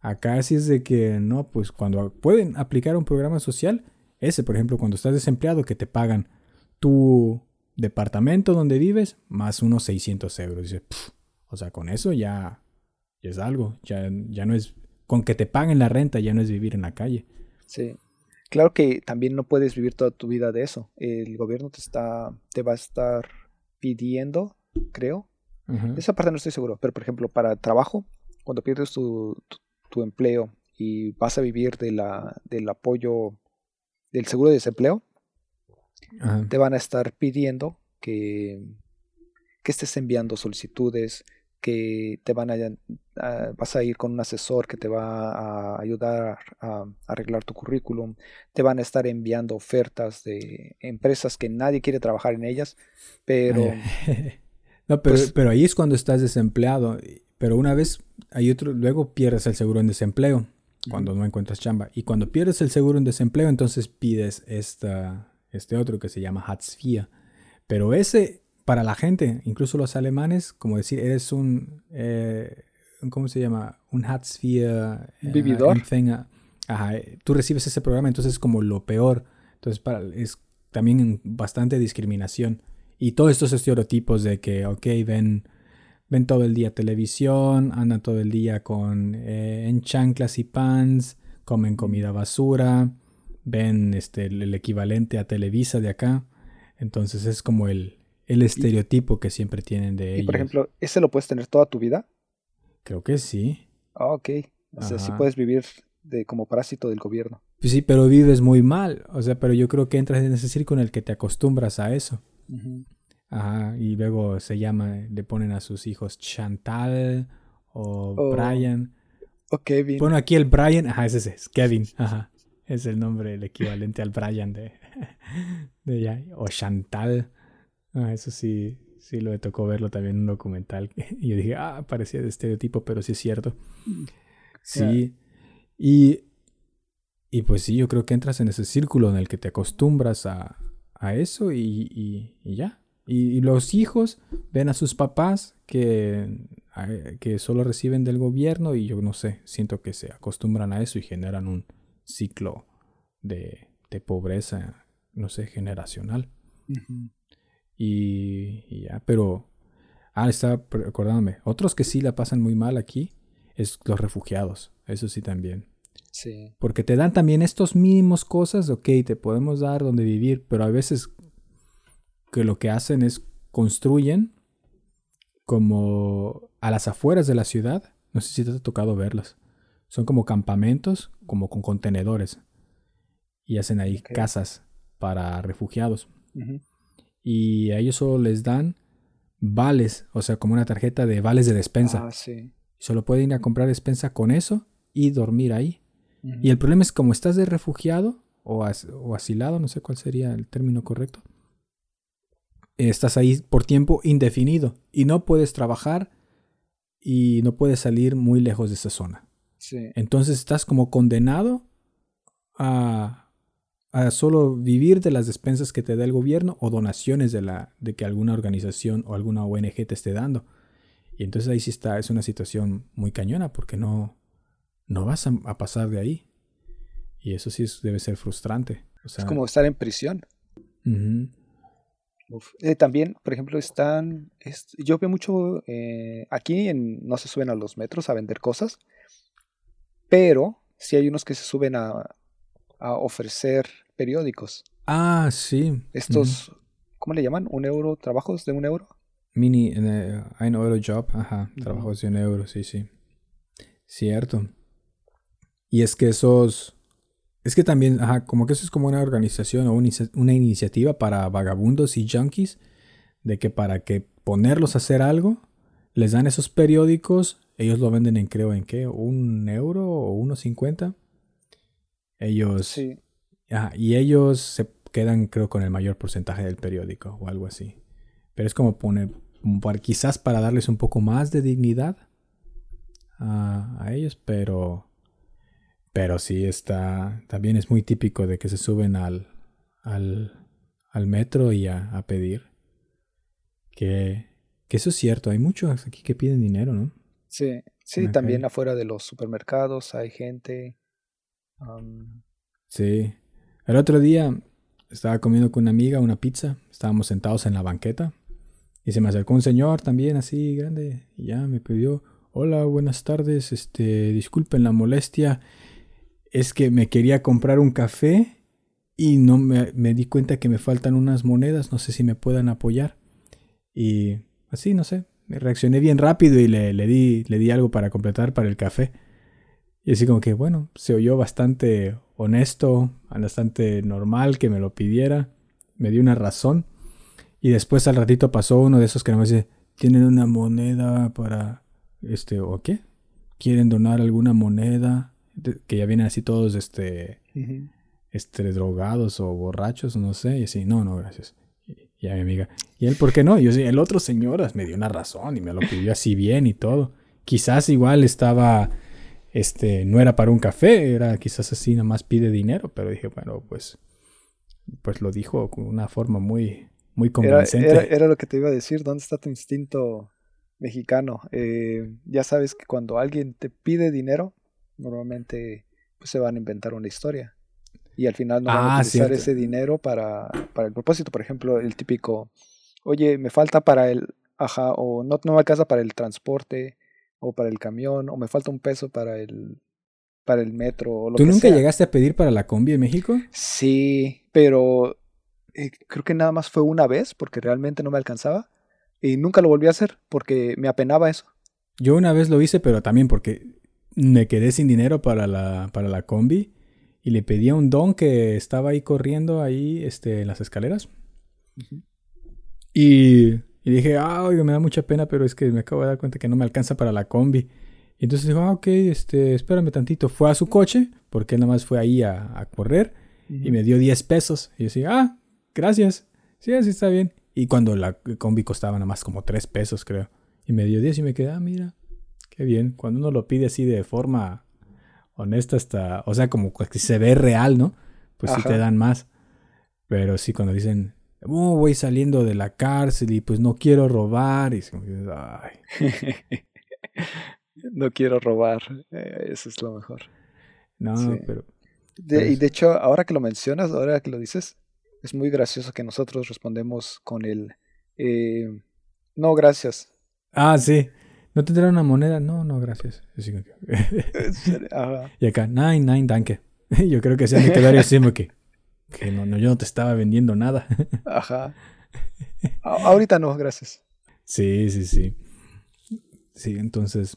Acá sí es de que no, pues cuando pueden aplicar un programa social, ese, por ejemplo, cuando estás desempleado, que te pagan tu departamento donde vives más unos 600 euros. Dice, "Pf, o sea, con eso ya, ya es algo, ya, ya no es, con que te paguen la renta ya no es vivir en la calle. Sí. Claro que también no puedes vivir toda tu vida de eso. El gobierno te está, te va a estar pidiendo, creo. De esa parte no estoy seguro, pero por ejemplo, para trabajo, cuando pierdes tu, tu, tu empleo y vas a vivir de la, del apoyo del seguro de desempleo, Ajá. te van a estar pidiendo que, que estés enviando solicitudes, que te van a, a- vas a ir con un asesor que te va a ayudar a arreglar tu currículum, te van a estar enviando ofertas de empresas que nadie quiere trabajar en ellas, pero Ay, no, pero, pues- pero ahí es cuando estás desempleado. Pero una vez, hay otro, luego pierdes el seguro en desempleo cuando no encuentras chamba. Y cuando pierdes el seguro en desempleo, entonces pides esta, este otro que se llama Hartz IV. Pero ese, para la gente, incluso los alemanes, como decir, eres un, eh, ¿cómo se llama? Un Hartz IV eh, Vividor. Ajá, tú recibes ese programa, entonces es como lo peor. Entonces para, es también bastante discriminación. Y todos estos estereotipos de que, ok, ven, ven todo el día televisión, andan todo el día con eh, en chanclas y pants, comen comida basura, ven este, el, el equivalente a Televisa de acá. Entonces es como el, el estereotipo que siempre tienen de y ellos. por ejemplo, ¿ese lo puedes tener toda tu vida? Creo que sí. Ah, ok. O sea, sí Ajá. puedes vivir de, como parásito del gobierno. Pues sí, pero vives muy mal. O sea, pero yo creo que entras en ese círculo en el que te acostumbras a eso. Ajá, y luego se llama, le ponen a sus hijos Chantal o Oh. Brian. O Kevin. Bueno, aquí el Brian, ajá, ese es Kevin, ajá. Es el nombre, el equivalente al Brian de, De ya. O Chantal. Ah, eso sí, sí lo tocó verlo también en un documental. Y yo dije, ah, parecía de estereotipo, pero sí es cierto. Sí. Y, y pues sí, yo creo que entras en ese círculo en el que te acostumbras a, a eso y, y, y ya. Y, los hijos ven a sus papás que, que solo reciben del gobierno y yo no sé, siento que se acostumbran a eso y generan un ciclo de, de pobreza, no sé, generacional. y, ya, pero... Ah, estaba acordándome. Otros que sí la pasan muy mal aquí es los refugiados. Eso sí también. Sí. Porque te dan también estos mínimos cosas, ok, te podemos dar donde vivir, pero a veces que lo que hacen es construyen como a las afueras de la ciudad. No sé si te ha tocado verlas. Son como campamentos, como con contenedores. Y hacen ahí casas para refugiados. Y a ellos solo les dan vales, o sea, como una tarjeta de vales de despensa. Ah, sí. Solo pueden ir a comprar despensa con eso y dormir ahí. Y el problema es como estás de refugiado o, o asilado, no sé cuál sería el término correcto estás ahí por tiempo indefinido y no puedes trabajar y no puedes salir muy lejos de esa zona. Entonces estás como condenado a, a, solo vivir de las despensas que te da el gobierno o donaciones de, la, de que alguna organización o alguna ONG te esté dando. Y entonces ahí sí está, es una situación muy cañona porque no, no vas a, pasar de ahí. Y eso sí debe ser frustrante. es como estar en prisión. Eh, también, por ejemplo, están. yo veo mucho. Eh, aquí en, no se suben a los metros a vender cosas. Pero sí hay unos que se suben a, ofrecer periódicos. Ah, sí. Estos. ¿Cómo le llaman? ¿Un euro? ¿Trabajos de un euro? Mini. Uh, ein euro job. Ajá. Trabajos de un euro, sí, sí. Cierto. Y es que esos es que también, ajá, como que eso es como una organización o una iniciativa para vagabundos y junkies, de que para que ponerlos a hacer algo, les dan esos periódicos, ellos lo venden en creo en qué, un euro o uno cincuenta. Ellos... Sí. Ajá, y ellos se quedan creo con el mayor porcentaje del periódico o algo así. Pero es como poner, quizás para darles un poco más de dignidad a, a ellos, pero pero sí está, también es muy típico de que se suben al, al, al metro y a, a pedir. Que, que, eso es cierto, hay muchos aquí que piden dinero, ¿no? Sí, sí, también afuera de los supermercados hay gente. Sí. El otro día estaba comiendo con una amiga una pizza, estábamos sentados en la banqueta y se me acercó un señor también así grande y ya me pidió, hola, buenas tardes, este, disculpen la molestia es que me quería comprar un café y no me, di cuenta que me faltan unas monedas, no sé si me puedan apoyar. Y así, no sé, me reaccioné bien rápido y le, le, di, le di algo para completar para el café. Y así como que, bueno, se oyó bastante honesto, bastante normal que me lo pidiera. Me dio una razón. Y después al ratito pasó uno de esos que me dice, ¿tienen una moneda para, este, o qué? ¿Quieren donar alguna moneda? que ya vienen así todos este, este drogados o borrachos, no sé, y así, no, no, gracias. Y, a mi amiga, ¿y él por qué no? Y yo el otro señor me dio una razón y me lo pidió así bien y todo. Quizás igual estaba, este, no era para un café, era quizás así, nada más pide dinero, pero dije, bueno, pues, pues lo dijo con una forma muy, muy convincente. Era, lo que te iba a decir, ¿dónde está tu instinto mexicano? Eh, ya sabes que cuando alguien te pide dinero, normalmente pues, se van a inventar una historia. Y al final no van a ah, utilizar ese dinero para, para, el propósito. Por ejemplo, el típico, oye, me falta para el, ajá, o no, no me alcanza para el transporte, o para el camión, o me falta un peso para el, para el metro. O lo ¿Tú nunca llegaste a pedir para la combi en México? Sí, pero eh, creo que nada más fue una vez, porque realmente no me alcanzaba. Y nunca lo volví a hacer, porque me apenaba eso. Yo una vez lo hice, pero también porque me quedé sin dinero para la, para la combi y le pedí a un don que estaba ahí corriendo ahí este, en las escaleras. y, y, dije, ah, me da mucha pena, pero es que me acabo de dar cuenta que no me alcanza para la combi. Y entonces dijo, ah, ok, este, espérame tantito. Fue a su coche, porque él nada más fue ahí a, a correr. y me dio 10 pesos. Y yo decía, ah, gracias. Sí, así está bien. Y cuando la combi costaba nada más como 3 pesos, creo. Y me dio 10 y me quedé, ah, mira, qué bien. Cuando uno lo pide así de forma honesta, hasta, o sea, como que se ve real, ¿no? Pues sí te dan más. Pero sí, cuando dicen, oh, voy saliendo de la cárcel y pues no quiero robar. Y ay. no quiero robar. Eh, eso es lo mejor. No, pero. y de hecho, ahora que lo mencionas, ahora que lo dices, es muy gracioso que nosotros respondemos con el. Eh, no, gracias. Ah, sí. ¿No tendrá una moneda? No, no, gracias. y acá, nine, nine, danke. Yo creo que se han de quedar así que, que no, no, yo no te estaba vendiendo nada. Ajá. ahorita no, gracias. Sí, sí, sí. Sí, entonces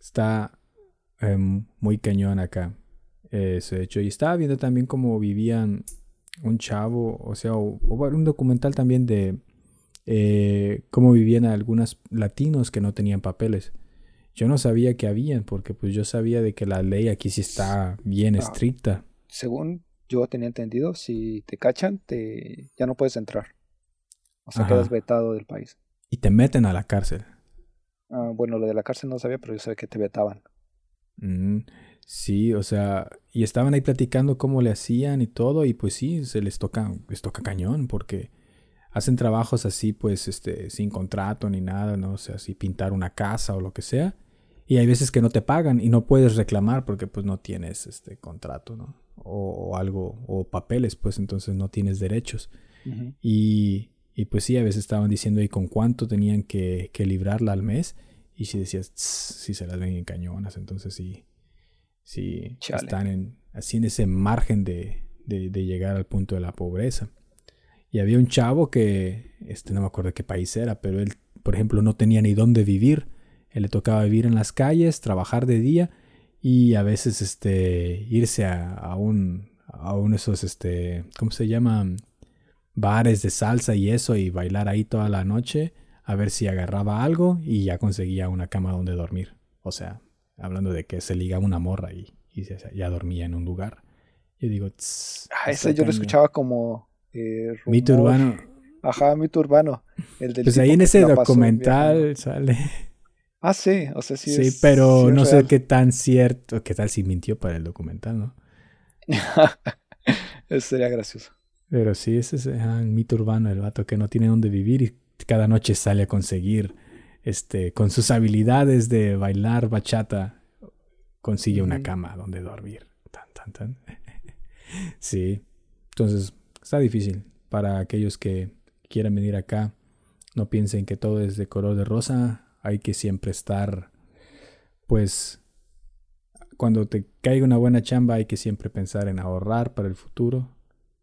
está em, muy cañón acá ese hecho. Y estaba viendo también cómo vivían un chavo, o sea, o, un documental también de eh, cómo vivían algunos latinos que no tenían papeles. Yo no sabía que habían, porque pues yo sabía de que la ley aquí sí está bien ah, estricta. Según yo tenía entendido, si te cachan, te ya no puedes entrar. O sea, quedas vetado del país. Y te meten a la cárcel. Ah, bueno, lo de la cárcel no sabía, pero yo sabía que te vetaban. Mm, sí, o sea, y estaban ahí platicando cómo le hacían y todo, y pues sí, se les toca, les toca cañón, porque hacen trabajos así, pues, este, sin contrato ni nada, ¿no? O sea, así pintar una casa o lo que sea. Y hay veces que no te pagan y no puedes reclamar porque pues no tienes este contrato, ¿no? O, algo, o papeles, pues entonces no tienes derechos. y, y, pues sí, a veces estaban diciendo ahí con cuánto tenían que, que librarla al mes. Y si decías, si se las ven en cañonas, entonces sí, sí están en, así en ese margen de, de, de, llegar al punto de la pobreza. Y había un chavo que, este no me acuerdo de qué país era, pero él, por ejemplo, no tenía ni dónde vivir él le tocaba vivir en las calles, trabajar de día y a veces este, irse a, un, a uno de esos, este, ¿cómo se llama? Bares de salsa y eso y bailar ahí toda la noche a ver si agarraba algo y ya conseguía una cama donde dormir. O sea, hablando de que se ligaba una morra y, ya dormía en un lugar. Yo digo, ah, eso yo lo escuchaba como eh, mito urbano. Ajá, mito urbano. El del pues ahí en ese documental sale. Ah, sí, o sea, sí. Sí, pero no sé qué tan cierto, qué tal si mintió para el documental, ¿no? Eso sería gracioso. Pero sí, ese es el mito urbano, el vato que no tiene dónde vivir y cada noche sale a conseguir, este, con sus habilidades de bailar bachata, consigue una cama donde dormir. Tan, tan, tan. sí, entonces está difícil para aquellos que quieran venir acá. No piensen que todo es de color de rosa hay que siempre estar, pues, cuando te caiga una buena chamba hay que siempre pensar en ahorrar para el futuro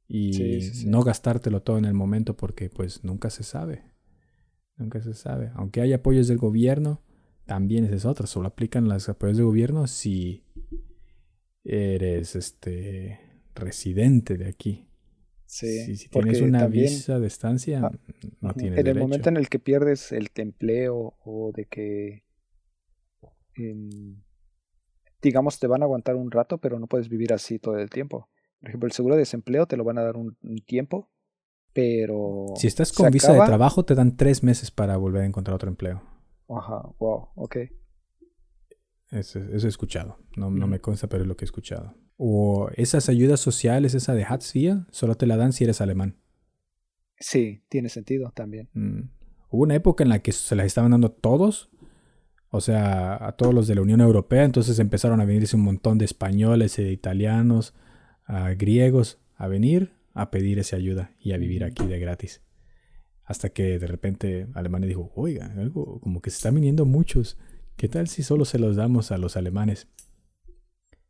y no gastártelo todo en el momento porque pues nunca se sabe. Nunca se sabe. Aunque hay apoyos del gobierno, también es otra. Solo aplican los apoyos del gobierno si eres este residente de aquí. Sí, si, tienes una visa de estancia, ah, no tienes En el momento en el que pierdes el empleo o de que, em, digamos, te van a aguantar un rato, pero no puedes vivir así todo el tiempo. Por ejemplo, el seguro de desempleo te lo van a dar un, tiempo, pero... Si estás con visa de trabajo, te dan tres meses para volver a encontrar otro empleo. Ajá, wow, ok. Eso, he escuchado. No, no me consta, pero es lo que he escuchado. O esas ayudas sociales, esa de Hartz-IV, solo te la dan si eres alemán. Sí, tiene sentido también. Mm. Hubo una época en la que se las estaban dando todos, o sea, a todos los de la Unión Europea, entonces empezaron a venirse un montón de españoles, de italianos, a griegos, a venir a pedir esa ayuda y a vivir aquí de gratis. Hasta que de repente Alemania dijo, oiga, algo como que se están viniendo muchos. ¿Qué tal si solo se los damos a los alemanes?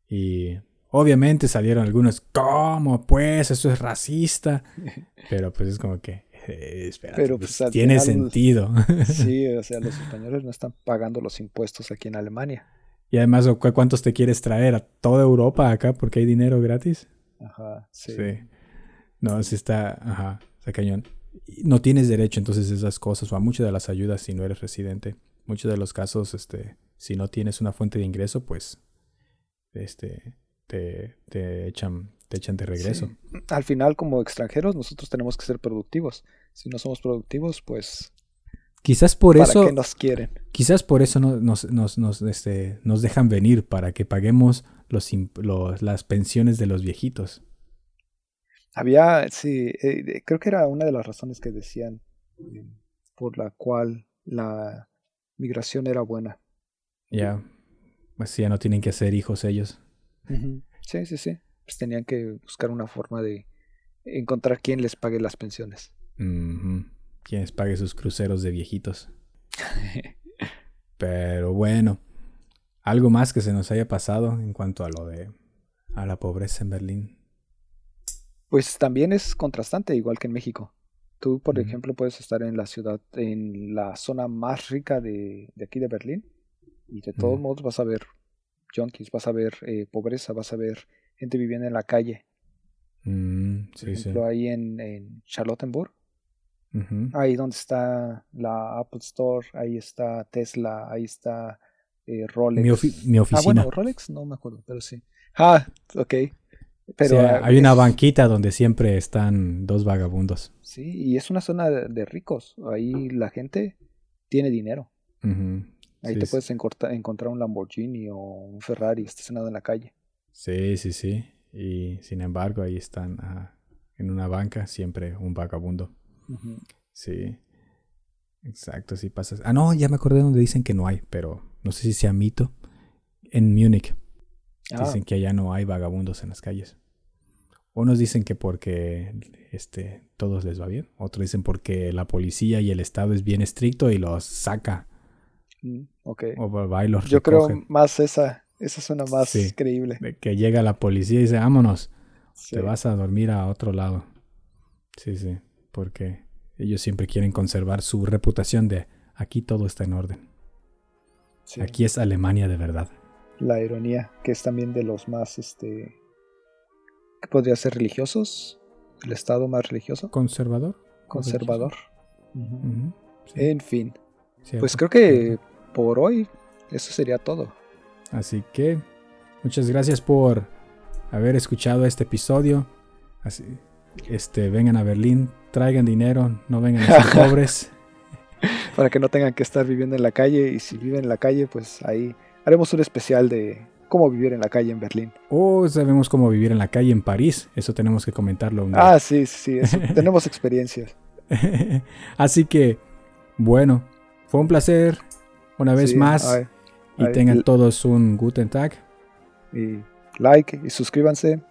Y Obviamente salieron algunos, ¿cómo? Pues eso es racista. Pero pues es como que, eh, Pero pues, pues tiene sentido. Sí, o sea, los españoles no están pagando los impuestos aquí en Alemania. Y además, ¿cuántos te quieres traer? ¿A toda Europa acá porque hay dinero gratis? Ajá, sí. No, si está, ajá, está cañón. No tienes derecho entonces a esas cosas o a muchas de las ayudas si no eres residente. Muchos de los casos, este, si no tienes una fuente de ingreso, pues, este, te, echan, te echan de regreso. Al final, como extranjeros, nosotros tenemos que ser productivos. Si no somos productivos, pues Quizás por ¿para eso, qué nos quieren? quizás por eso no- nos, nos, nos, este, nos dejan venir para que paguemos los, las pensiones de los viejitos. Había, sí, eh, creo que era una de las razones que decían eh, por la cual la migración era buena. Ya, pues ya no tienen que hacer hijos ellos. Sí, sí, sí. Pues tenían que buscar una forma de encontrar quién les pague las pensiones. Ujú. Quienes pague sus cruceros de viejitos. Pero bueno, algo más que se nos haya pasado en cuanto a lo de a la pobreza en Berlín. Pues también es contrastante, igual que en México. Tú, por ejemplo, puedes estar en la ciudad, en la zona más rica de, de aquí de Berlín, y de todos modos vas a ver junkies, vas a ver eh, pobreza, vas a ver gente viviendo en la calle. Mm, Por sí, sí. ejemplo, ahí en, en Charlottenburg, ahí donde está la Apple Store, ahí está Tesla, ahí está eh, Rolex. Mi, ofi- mi ah, oficina. bueno, Rolex no me acuerdo, pero sí. Ah, ok. O Pero sea, ah, hay una banquita donde siempre están dos vagabundos. Sí, y es una zona de, de ricos. Ahí la gente tiene dinero. Ujú. Ahí Sí, te puedes encorta- encontrar un Lamborghini o un Ferrari estacionado en la calle. Sí, sí, sí. Y sin embargo, ahí están en una banca, siempre un vagabundo. Sí. Exacto, sí pasas. Ah, no, ya me acordé donde dicen que no hay, pero no sé si sea mito. En Múnich Ah, dicen que allá no hay vagabundos en las calles. Unos dicen que porque este todos les va bien, otros dicen porque la policía y el estado es bien estricto y los saca mm, ok. o va y los Yo creo más esa. Esa suena más Sí. creíble. De que llega la policía y dice, vámonos, Sí. te vas a dormir a otro lado. Sí, sí, porque ellos siempre quieren conservar su reputación de aquí todo está en orden. Sí. Aquí es Alemania de verdad. La ironía, que es también de los más, este... ¿Qué podría ser religiosos? ¿El estado más religioso? ¿Conservador? Conservador. Sí, En fin. cierto, Pues creo que. Por hoy eso sería todo. Así que muchas gracias por haber escuchado este episodio. Así, este, vengan a Berlín, traigan dinero, no vengan a ser pobres. para que no tengan que estar viviendo en la calle y si viven en la calle pues ahí haremos un especial de cómo vivir en la calle en Berlín. O sabemos cómo vivir en la calle en París. Eso tenemos que comentarlo un día. Ah, sí, sí, sí, eso. tenemos experiencias. Así que, bueno, fue un placer una vez Sí, más. ay, y ay, tengan todos un Guten Tag. y like y suscríbanse,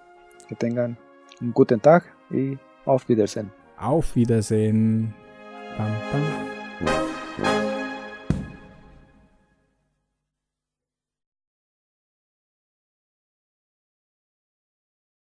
que tengan un guten Tag y auf Wiedersehen. Auf Wiedersehen. Pam, pam.